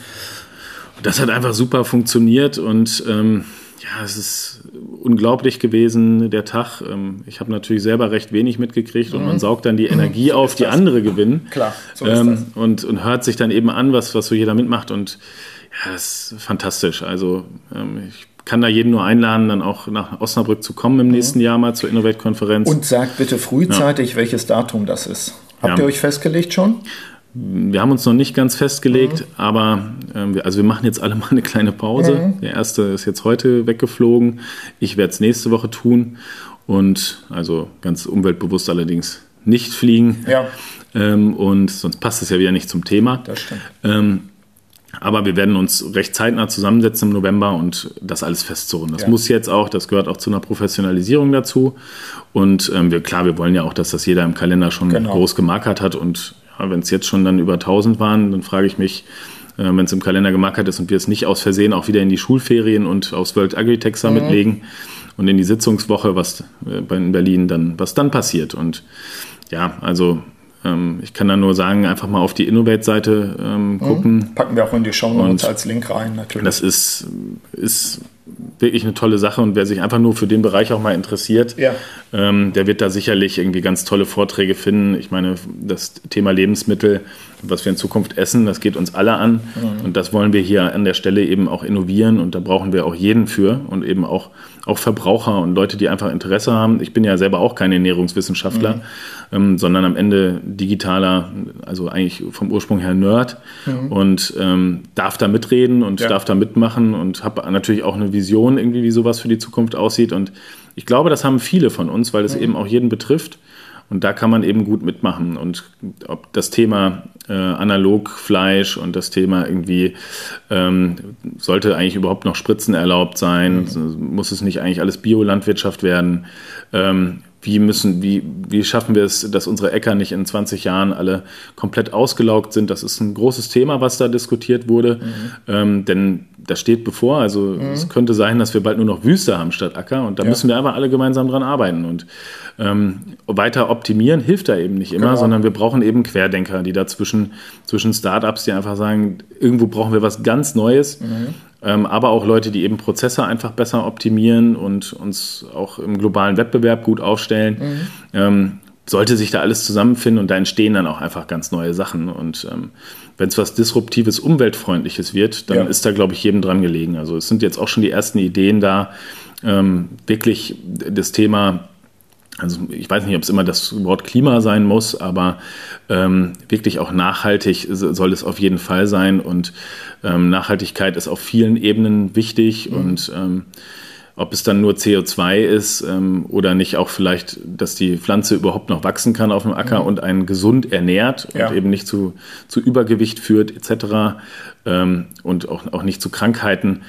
Das hat einfach super funktioniert und ähm, ja, es ist unglaublich gewesen, der Tag. Ähm, ich habe natürlich selber recht wenig mitgekriegt und man mhm. saugt dann die Energie so auf, die andere gewinnen. Klar, so ähm. Und, und hört sich dann eben an, was, was so jeder mitmacht. Und ja, das ist fantastisch. Also ähm, ich kann da jeden nur einladen, dann auch nach Osnabrück zu kommen im mhm. nächsten Jahr mal zur Innovate-Konferenz. Und sagt bitte frühzeitig, ja. welches Datum das ist. Habt ja. ihr euch festgelegt schon? Wir haben uns noch nicht ganz festgelegt, mhm. aber äh, wir, also wir machen jetzt alle mal eine kleine Pause. Mhm. Der erste ist jetzt heute weggeflogen. Ich werde es nächste Woche tun und also ganz umweltbewusst allerdings nicht fliegen. Ja. Ähm, und sonst passt es ja wieder nicht zum Thema. Das stimmt. Ähm, aber wir werden uns recht zeitnah zusammensetzen im November und das alles festzurren. Das ja. muss jetzt auch, das gehört auch zu einer Professionalisierung dazu. Und ähm, wir, klar, wir wollen ja auch, dass das jeder im Kalender schon genau. groß gemarkert hat und ja, wenn es jetzt schon dann über 1000 waren, dann frage ich mich, äh, wenn es im Kalender gemarkert ist und wir es nicht aus Versehen auch wieder in die Schulferien und aufs World Agritech Summit mhm. legen und in die Sitzungswoche, was äh, in Berlin dann, was dann passiert. Und ja, also ähm, ich kann da nur sagen, einfach mal auf die Innovate-Seite ähm, mhm. gucken. Packen wir auch in die Show Notes als Link rein, natürlich. Das ist, ist wirklich eine tolle Sache und wer sich einfach nur für den Bereich auch mal interessiert, ja. ähm, der wird da sicherlich irgendwie ganz tolle Vorträge finden. Ich meine, das Thema Lebensmittel, was wir in Zukunft essen, das geht uns alle an mhm. und das wollen wir hier an der Stelle eben auch innovieren und da brauchen wir auch jeden für und eben auch, auch Verbraucher und Leute, die einfach Interesse haben. Ich bin ja selber auch kein Ernährungswissenschaftler, mhm. ähm, sondern am Ende digitaler, also eigentlich vom Ursprung her Nerd mhm. und ähm, darf da mitreden und ja. darf da mitmachen und habe natürlich auch eine Vision irgendwie, wie sowas für die Zukunft aussieht. Und ich glaube, das haben viele von uns, weil es mhm. eben auch jeden betrifft. Und da kann man eben gut mitmachen. Und ob das Thema äh, Analogfleisch und das Thema irgendwie, ähm, sollte eigentlich überhaupt noch Spritzen erlaubt sein? Mhm. Muss es nicht eigentlich alles Biolandwirtschaft werden? Ähm, wie müssen, wie, wie schaffen wir es, dass unsere Äcker nicht in 20 Jahren alle komplett ausgelaugt sind? Das ist ein großes Thema, was da diskutiert wurde. Mhm. Ähm, denn das steht bevor. Also mhm. es könnte sein, dass wir bald nur noch Wüste haben statt Acker. Und da ja. müssen wir einfach alle gemeinsam dran arbeiten. Und ähm, weiter optimieren hilft da eben nicht immer, genau. sondern wir brauchen eben Querdenker, die dazwischen zwischen Startups, die einfach sagen, irgendwo brauchen wir was ganz Neues. Mhm. Ähm, aber auch Leute, die eben Prozesse einfach besser optimieren und uns auch im globalen Wettbewerb gut aufstellen. Mhm. Ähm, sollte sich da alles zusammenfinden und da entstehen dann auch einfach ganz neue Sachen. Und ähm, wenn es was Disruptives, Umweltfreundliches wird, dann ja. ist da, glaube ich, jedem dran gelegen. Also es sind jetzt auch schon die ersten Ideen da, wirklich das Thema also ich weiß nicht, ob es immer das Wort Klima sein muss, aber ähm, wirklich auch nachhaltig soll es auf jeden Fall sein. Und ähm, Nachhaltigkeit ist auf vielen Ebenen wichtig mhm. und ähm, ob es dann nur CO2 ist ähm, oder nicht auch vielleicht, dass die Pflanze überhaupt noch wachsen kann auf dem Acker mhm. und einen gesund ernährt ja. und eben nicht zu, zu Übergewicht führt etc. Ähm, und auch, auch nicht zu Krankheiten,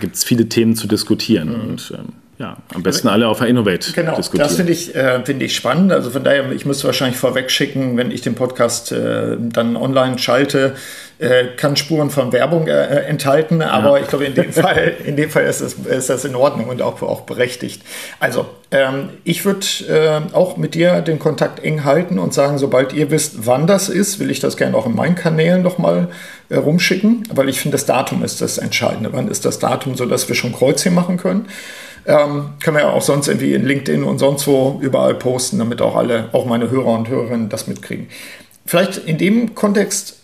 gibt es viele Themen zu diskutieren. Mhm. Und ähm, ja, am besten alle auf Innovate genau, diskutieren. Das finde ich, äh, find ich spannend. Also von daher, ich müsste wahrscheinlich vorweg schicken, wenn ich den Podcast äh, dann online schalte, äh, kann Spuren von Werbung äh, enthalten. Aber ja. ich glaube, in dem Fall, in dem Fall ist, das, ist das in Ordnung und auch, auch berechtigt. Also, ähm, ich würde äh, auch mit dir den Kontakt eng halten und sagen, sobald ihr wisst, wann das ist, will ich das gerne auch in meinen Kanälen nochmal äh, rumschicken, weil ich finde, das Datum ist das Entscheidende. Wann ist das Datum, sodass wir schon Kreuzchen machen können? Ähm, können wir ja auch sonst irgendwie in LinkedIn und sonst wo überall posten, damit auch alle, auch meine Hörer und Hörerinnen das mitkriegen. Vielleicht in dem Kontext,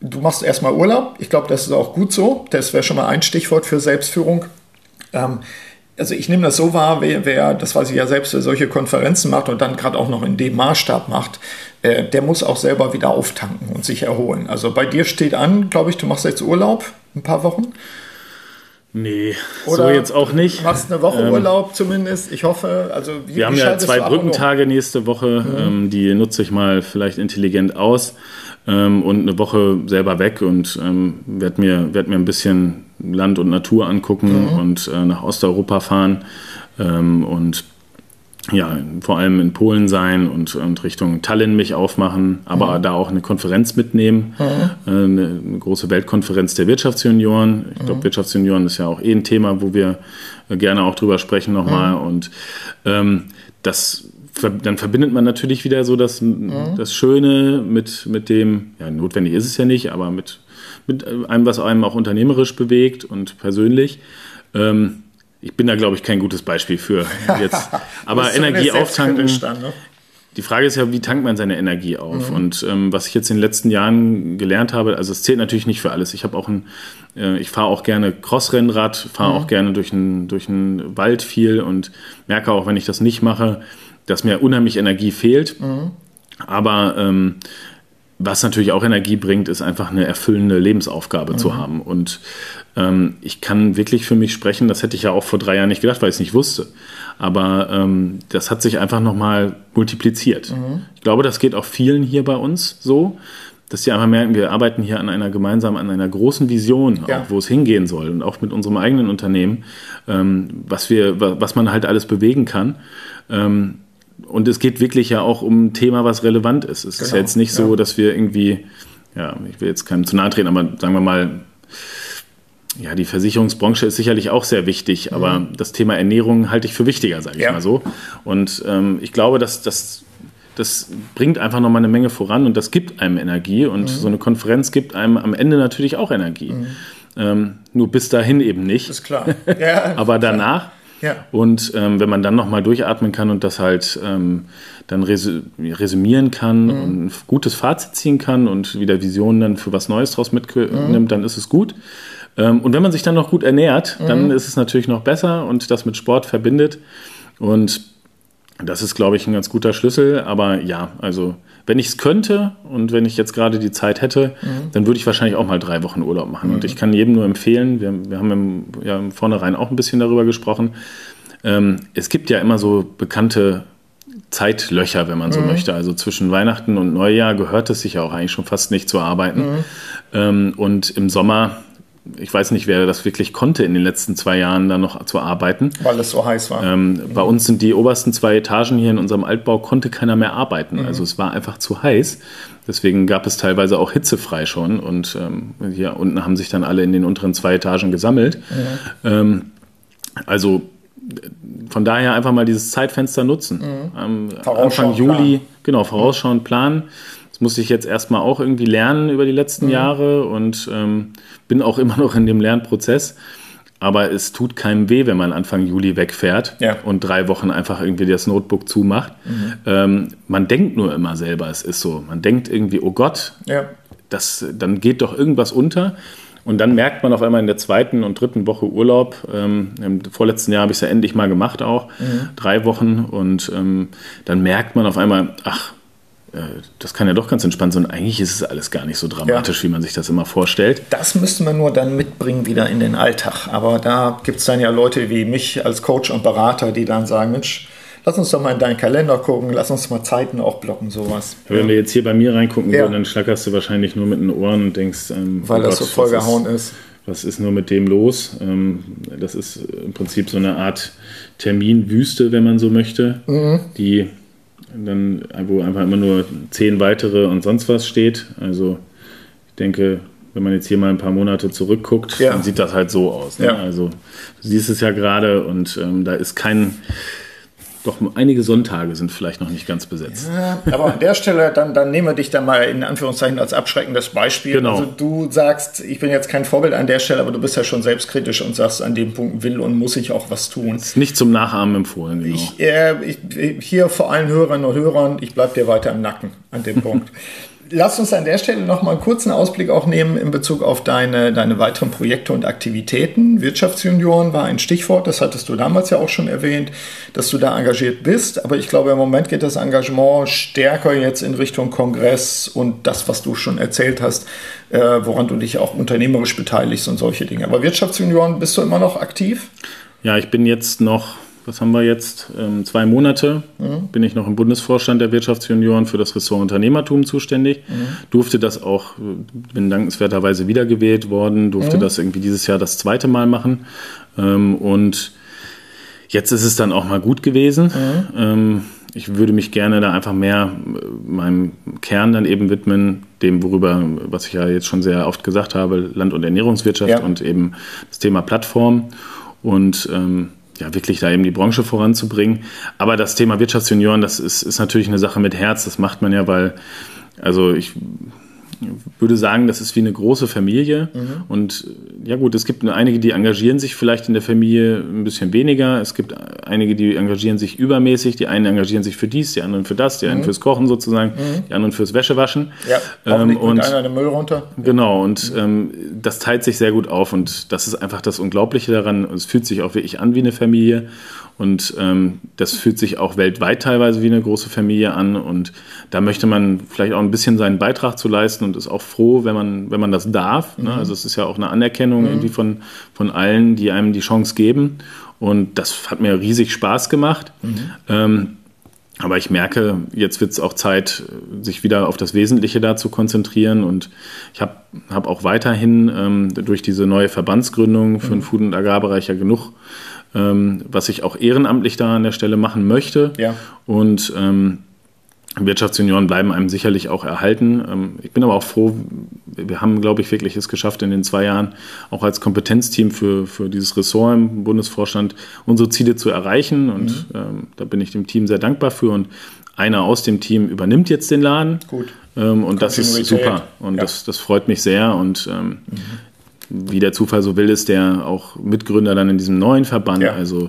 du machst erstmal Urlaub. Ich glaube, das ist auch gut so. Das wäre schon mal ein Stichwort für Selbstführung. Ähm, also ich nehme das so wahr, wer, wer, das weiß ich ja selbst, wer solche Konferenzen macht und dann gerade auch noch in dem Maßstab macht, äh, der muss auch selber wieder auftanken und sich erholen. Also bei dir steht an, glaube ich, du machst jetzt Urlaub, ein paar Wochen. Nee, Oder so jetzt auch nicht. Du machst eine Woche ähm, Urlaub zumindest. Ich hoffe, also wie, Wir haben ja zwei Brückentage nächste Woche. Mhm. Ähm, die nutze ich mal vielleicht intelligent aus ähm, und eine Woche selber weg und ähm, werde mir, werd mir ein bisschen Land und Natur angucken mhm. und äh, nach Osteuropa fahren ähm, und ja, vor allem in Polen sein und, und Richtung Tallinn mich aufmachen, aber mhm. da auch eine Konferenz mitnehmen, mhm. Äh, eine, eine, große Weltkonferenz der Wirtschaftsjunioren. Ich glaube, mhm. Wirtschaftsjunioren ist ja auch eh ein Thema, wo wir gerne auch drüber sprechen nochmal. Mhm. Und ähm, das dann verbindet man natürlich wieder so das, mhm. das Schöne mit, mit dem, ja, notwendig ist es ja nicht, aber mit, mit einem, was einem auch unternehmerisch bewegt und persönlich. Ähm, ich bin da, glaube ich, kein gutes Beispiel für [LAUGHS] jetzt. Aber Energie auftanken. Ne? Die Frage ist ja, wie tankt man seine Energie auf? Mhm. Und ähm, was ich jetzt in den letzten Jahren gelernt habe, also es zählt natürlich nicht für alles. Ich habe auch ein, äh, ich fahre auch gerne Crossrennrad, fahre mhm. auch gerne durch einen durch Wald viel und merke auch, wenn ich das nicht mache, dass mir unheimlich Energie fehlt. Mhm. Aber ähm, was natürlich auch Energie bringt, ist einfach eine erfüllende Lebensaufgabe zu mhm. haben. Und ähm, ich kann wirklich für mich sprechen, das hätte ich ja auch vor drei Jahren nicht gedacht, weil ich es nicht wusste. Aber ähm, das hat sich einfach nochmal multipliziert. Mhm. Ich glaube, das geht auch vielen hier bei uns so, dass sie einfach merken, wir arbeiten hier an einer gemeinsamen, an einer großen Vision, ja. auch, wo es hingehen soll und auch mit unserem eigenen Unternehmen, ähm, was wir, was man halt alles bewegen kann. Ähm, und es geht wirklich ja auch um ein Thema, was relevant ist. Es genau. ist jetzt nicht so, dass wir irgendwie, ja, ich will jetzt keinem zu nahe treten, aber sagen wir mal, ja, die Versicherungsbranche ist sicherlich auch sehr wichtig, aber mhm. das Thema Ernährung halte ich für wichtiger, sage ich ja. mal so. Und ähm, ich glaube, dass das das bringt einfach nochmal eine Menge voran und das gibt einem Energie und mhm. so eine Konferenz gibt einem am Ende natürlich auch Energie. Mhm. Ähm, nur bis dahin eben nicht. Ist klar. Ja, [LAUGHS] aber danach. Ja. Und ähm, wenn man dann nochmal durchatmen kann und das halt ähm, dann resümieren kann mhm. und ein gutes Fazit ziehen kann und wieder Visionen dann für was Neues draus mitnimmt, mhm. dann ist es gut. Ähm, und wenn man sich dann noch gut ernährt, dann mhm. ist es natürlich noch besser und das mit Sport verbindet. Und das ist, glaube ich, ein ganz guter Schlüssel. Aber ja, also wenn ich es könnte und wenn ich jetzt gerade die Zeit hätte, mhm. dann würde ich wahrscheinlich auch mal drei Wochen Urlaub machen. Mhm. Und ich kann jedem nur empfehlen, wir, wir haben im, ja, im Vornherein auch ein bisschen darüber gesprochen. Ähm, es gibt ja immer so bekannte Zeitlöcher, wenn man so mhm. möchte. Also zwischen Weihnachten und Neujahr gehört es sich ja auch eigentlich schon fast nicht zu arbeiten. Mhm. Ähm, und im Sommer ich weiß nicht, wer das wirklich konnte in den letzten zwei Jahren da noch zu arbeiten. Weil es so heiß war. Ähm, mhm. Bei uns sind die obersten zwei Etagen hier in unserem Altbau, konnte keiner mehr arbeiten. Mhm. Also es war einfach zu heiß. Deswegen gab es teilweise auch hitzefrei schon. Und ähm, hier unten haben sich dann alle in den unteren zwei Etagen gesammelt. Mhm. Ähm, also von daher einfach mal dieses Zeitfenster nutzen. Mhm. Anfang Juli, planen. genau, vorausschauend planen. Das musste ich jetzt erstmal auch irgendwie lernen über die letzten mhm. Jahre und ähm, bin auch immer [LAUGHS] noch in dem Lernprozess. Aber es tut keinem weh, wenn man Anfang Juli wegfährt ja. und drei Wochen einfach irgendwie das Notebook zumacht. Mhm. Ähm, man denkt nur immer selber, es ist so. Man denkt irgendwie, oh Gott, ja. das, dann geht doch irgendwas unter. Und dann merkt man auf einmal in der zweiten und dritten Woche Urlaub, ähm, im vorletzten Jahr habe ich es ja endlich mal gemacht auch, mhm. drei Wochen. Und ähm, dann merkt man auf einmal, ach, das kann ja doch ganz entspannt sein. Eigentlich ist es alles gar nicht so dramatisch, ja. wie man sich das immer vorstellt. Das müsste man nur dann mitbringen wieder in den Alltag. Aber da gibt es dann ja Leute wie mich als Coach und Berater, die dann sagen, Mensch, lass uns doch mal in deinen Kalender gucken, lass uns mal Zeiten auch blocken, sowas. Wenn wir jetzt hier bei mir reingucken ja. würden, dann schlackerst du wahrscheinlich nur mit den Ohren und denkst, ähm, weil oh das Gott, so vollgehauen ist, ist. Was ist nur mit dem los? Ähm, das ist im Prinzip so eine Art Terminwüste, wenn man so möchte, mhm. die dann, wo einfach immer nur zehn weitere und sonst was steht. Also ich denke, wenn man jetzt hier mal ein paar Monate zurückguckt, ja. dann sieht das halt so aus. Ne? Ja. Also du siehst es ja gerade und ähm, da ist kein doch einige Sonntage sind vielleicht noch nicht ganz besetzt. Ja, aber an der Stelle, dann, dann nehmen wir dich da mal in Anführungszeichen als abschreckendes Beispiel. Genau. Also du sagst, ich bin jetzt kein Vorbild an der Stelle, aber du bist ja schon selbstkritisch und sagst, an dem Punkt will und muss ich auch was tun. Ist nicht zum Nachahmen empfohlen. Genau. Ich, äh, ich, hier vor allen Hörerinnen und Hörern, ich bleibe dir weiter im Nacken an dem [LAUGHS] Punkt. Lass uns an der Stelle noch mal einen kurzen Ausblick auch nehmen in Bezug auf deine, deine weiteren Projekte und Aktivitäten. Wirtschaftsjunioren war ein Stichwort, das hattest du damals ja auch schon erwähnt, dass du da engagiert bist. Aber ich glaube, im Moment geht das Engagement stärker jetzt in Richtung Kongress und das, was du schon erzählt hast, äh, woran du dich auch unternehmerisch beteiligst und solche Dinge. Aber Wirtschaftsjunioren, bist du immer noch aktiv? Ja, ich bin jetzt noch was haben wir jetzt? Ähm, zwei Monate mhm. bin ich noch im Bundesvorstand der Wirtschaftsjunioren für das Ressort Unternehmertum zuständig. Mhm. Durfte das auch, bin dankenswerterweise wiedergewählt worden, durfte mhm. das irgendwie dieses Jahr das zweite Mal machen. Ähm, und jetzt ist es dann auch mal gut gewesen. Mhm. Ähm, ich würde mich gerne da einfach mehr äh, meinem Kern dann eben widmen, dem, worüber, was ich ja jetzt schon sehr oft gesagt habe, Land- und Ernährungswirtschaft ja. und eben das Thema Plattform. Und ähm, ja, wirklich da eben die Branche voranzubringen. Aber das Thema Wirtschaftsjunioren, das ist, ist natürlich eine Sache mit Herz. Das macht man ja, weil, also ich würde sagen, das ist wie eine große Familie. Mhm. Und ja gut, es gibt einige, die engagieren sich vielleicht in der Familie ein bisschen weniger. Es gibt einige, die engagieren sich übermäßig. Die einen engagieren sich für dies, die anderen für das, die mhm. einen fürs Kochen sozusagen, mhm. die anderen fürs Wäschewaschen. Ja, ähm, und einer den Müll runter. Genau, und ähm, das teilt sich sehr gut auf. Und das ist einfach das Unglaubliche daran. Es fühlt sich auch wirklich an wie eine Familie. Und ähm, das fühlt sich auch weltweit teilweise wie eine große Familie an. Und da möchte man vielleicht auch ein bisschen seinen Beitrag zu leisten und ist auch froh, wenn man, wenn man das darf. Ne? Mhm. Also es ist ja auch eine Anerkennung mhm. irgendwie von, von allen, die einem die Chance geben. Und das hat mir riesig Spaß gemacht. Mhm. Ähm, aber ich merke, jetzt wird es auch Zeit, sich wieder auf das Wesentliche da zu konzentrieren. Und ich habe hab auch weiterhin ähm, durch diese neue Verbandsgründung für den mhm. Food- und Agrarbereich ja genug ähm, was ich auch ehrenamtlich da an der Stelle machen möchte. Ja. Und ähm, Wirtschaftsjunioren bleiben einem sicherlich auch erhalten. Ähm, ich bin aber auch froh, wir haben, glaube ich, wirklich es geschafft, in den zwei Jahren auch als Kompetenzteam für, für dieses Ressort im Bundesvorstand unsere Ziele zu erreichen. Und mhm. ähm, da bin ich dem Team sehr dankbar für. Und einer aus dem Team übernimmt jetzt den Laden. Gut. Ähm, und das ist super. Und ja. das, das freut mich sehr. Und ähm, mhm wie der Zufall so will, ist der auch Mitgründer dann in diesem neuen Verband. Ja. Also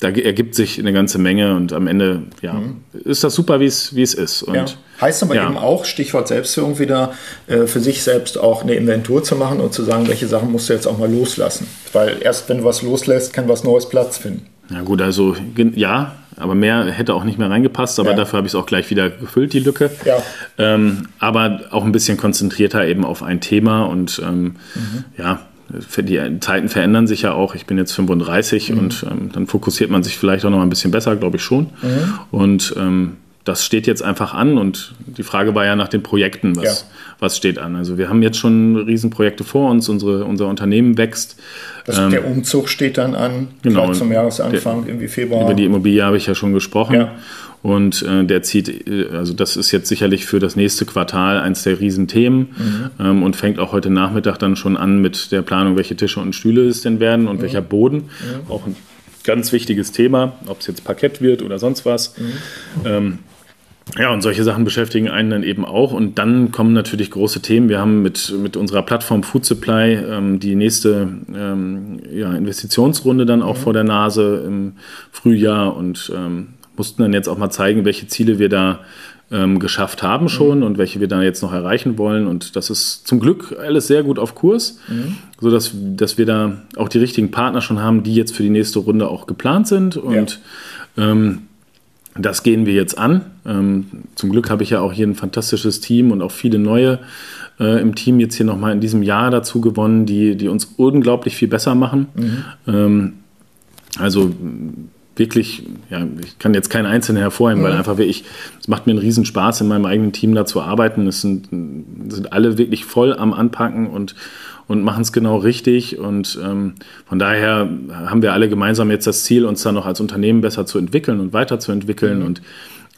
da ergibt sich eine ganze Menge und am Ende ja, mhm. ist das super, wie es, ist. Und, ja. Heißt aber ja. eben auch, Stichwort Selbstführung wieder, äh, für sich selbst auch eine Inventur zu machen und zu sagen, welche Sachen musst du jetzt auch mal loslassen. Weil erst wenn du was loslässt, kann was Neues Platz finden. Ja gut, also ja, aber mehr hätte auch nicht mehr reingepasst, aber ja. dafür habe ich es auch gleich wieder gefüllt, die Lücke. Ja. Ähm, aber auch ein bisschen konzentrierter eben auf ein Thema und ähm, mhm. ja, die Zeiten verändern sich ja auch. Ich bin jetzt 35 mhm. und ähm, dann fokussiert man sich vielleicht auch noch mal ein bisschen besser, glaube ich schon. Mhm. Und ähm, das steht jetzt einfach an und die Frage war ja nach den Projekten, was, ja. was steht an. Also wir haben jetzt schon Riesenprojekte vor uns, unsere, unser Unternehmen wächst. Das, ähm, der Umzug steht dann an, genau, zum Jahresanfang, der, irgendwie Februar. Über die Immobilie habe ich ja schon gesprochen. Ja. Und äh, der zieht, äh, also das ist jetzt sicherlich für das nächste Quartal eins der Riesenthemen mhm. ähm, und fängt auch heute Nachmittag dann schon an mit der Planung, welche Tische und Stühle es denn werden und mhm. welcher Boden. Mhm. Auch ein ganz wichtiges Thema, ob es jetzt Parkett wird oder sonst was. Mhm. Ähm, ja, und solche Sachen beschäftigen einen dann eben auch. Und dann kommen natürlich große Themen. Wir haben mit, mit unserer Plattform Food Supply ähm, die nächste ähm, ja, Investitionsrunde dann auch mhm. vor der Nase im Frühjahr und ähm, mussten dann jetzt auch mal zeigen, welche Ziele wir da ähm, geschafft haben schon mhm. und welche wir da jetzt noch erreichen wollen. Und das ist zum Glück alles sehr gut auf Kurs, mhm. sodass dass wir da auch die richtigen Partner schon haben, die jetzt für die nächste Runde auch geplant sind. Und ja. Das gehen wir jetzt an. Ähm, zum Glück habe ich ja auch hier ein fantastisches Team und auch viele neue äh, im Team jetzt hier nochmal in diesem Jahr dazu gewonnen, die, die uns unglaublich viel besser machen. Mhm. Ähm, also wirklich, ja, ich kann jetzt keinen einzelnen hervorheben, mhm. weil einfach wirklich, es macht mir einen riesen Spaß, in meinem eigenen Team da zu arbeiten. Es sind, sind alle wirklich voll am Anpacken und, und machen es genau richtig. Und ähm, von daher haben wir alle gemeinsam jetzt das Ziel, uns da noch als Unternehmen besser zu entwickeln und weiterzuentwickeln mhm. und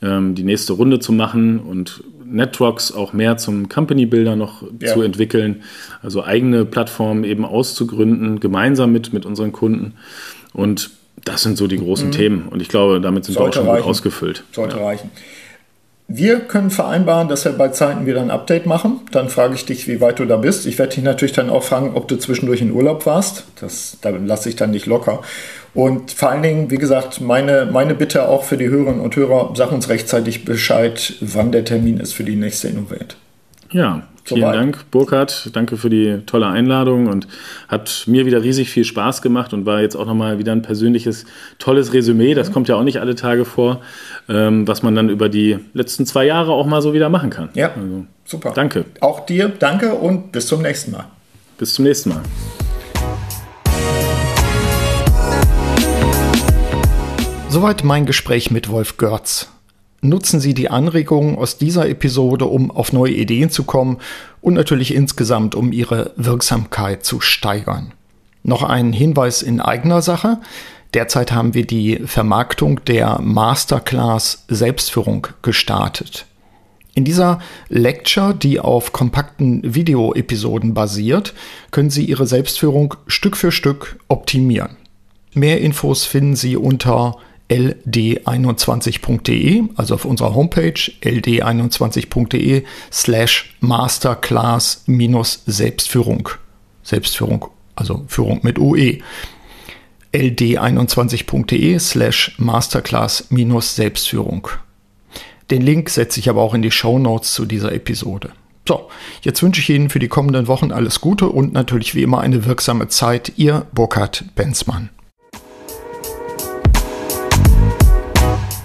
ähm, die nächste Runde zu machen und Netrox auch mehr zum Company Builder noch ja. zu entwickeln, also eigene Plattformen eben auszugründen, gemeinsam mit, mit unseren Kunden. Und das sind so die großen mhm. Themen und ich glaube, damit sind Sollte wir auch schon reichen. gut ausgefüllt. Sollte ja. reichen. Wir können vereinbaren, dass wir bei Zeiten wieder ein Update machen. Dann frage ich dich, wie weit du da bist. Ich werde dich natürlich dann auch fragen, ob du zwischendurch in Urlaub warst. Das, da lasse ich dann nicht locker. Und vor allen Dingen, wie gesagt, meine, meine Bitte auch für die Hörerinnen und Hörer, sag uns rechtzeitig Bescheid, wann der Termin ist für die nächste Innovate. Ja, Vielen Soweit. Dank, Burkhard. Danke für die tolle Einladung und hat mir wieder riesig viel Spaß gemacht und war jetzt auch nochmal wieder ein persönliches, tolles Resümee. Das mhm. kommt ja auch nicht alle Tage vor, ähm, was man dann über die letzten zwei Jahre auch mal so wieder machen kann. Ja, also, super. Danke. Auch dir danke und bis zum nächsten Mal. Bis zum nächsten Mal. Soweit mein Gespräch mit Wolf Görz. Nutzen Sie die Anregungen aus dieser Episode, um auf neue Ideen zu kommen und natürlich insgesamt, um Ihre Wirksamkeit zu steigern. Noch ein Hinweis in eigener Sache. Derzeit haben wir die Vermarktung der Masterclass Selbstführung gestartet. In dieser Lecture, die auf kompakten Videoepisoden basiert, können Sie Ihre Selbstführung Stück für Stück optimieren. Mehr Infos finden Sie unter ld21.de, also auf unserer Homepage ld21.de slash masterclass minus Selbstführung. Also Führung mit UE. ld21.de slash masterclass minus Selbstführung. Den Link setze ich aber auch in die Show Notes zu dieser Episode. So, jetzt wünsche ich Ihnen für die kommenden Wochen alles Gute und natürlich wie immer eine wirksame Zeit. Ihr Burkhard Benzmann.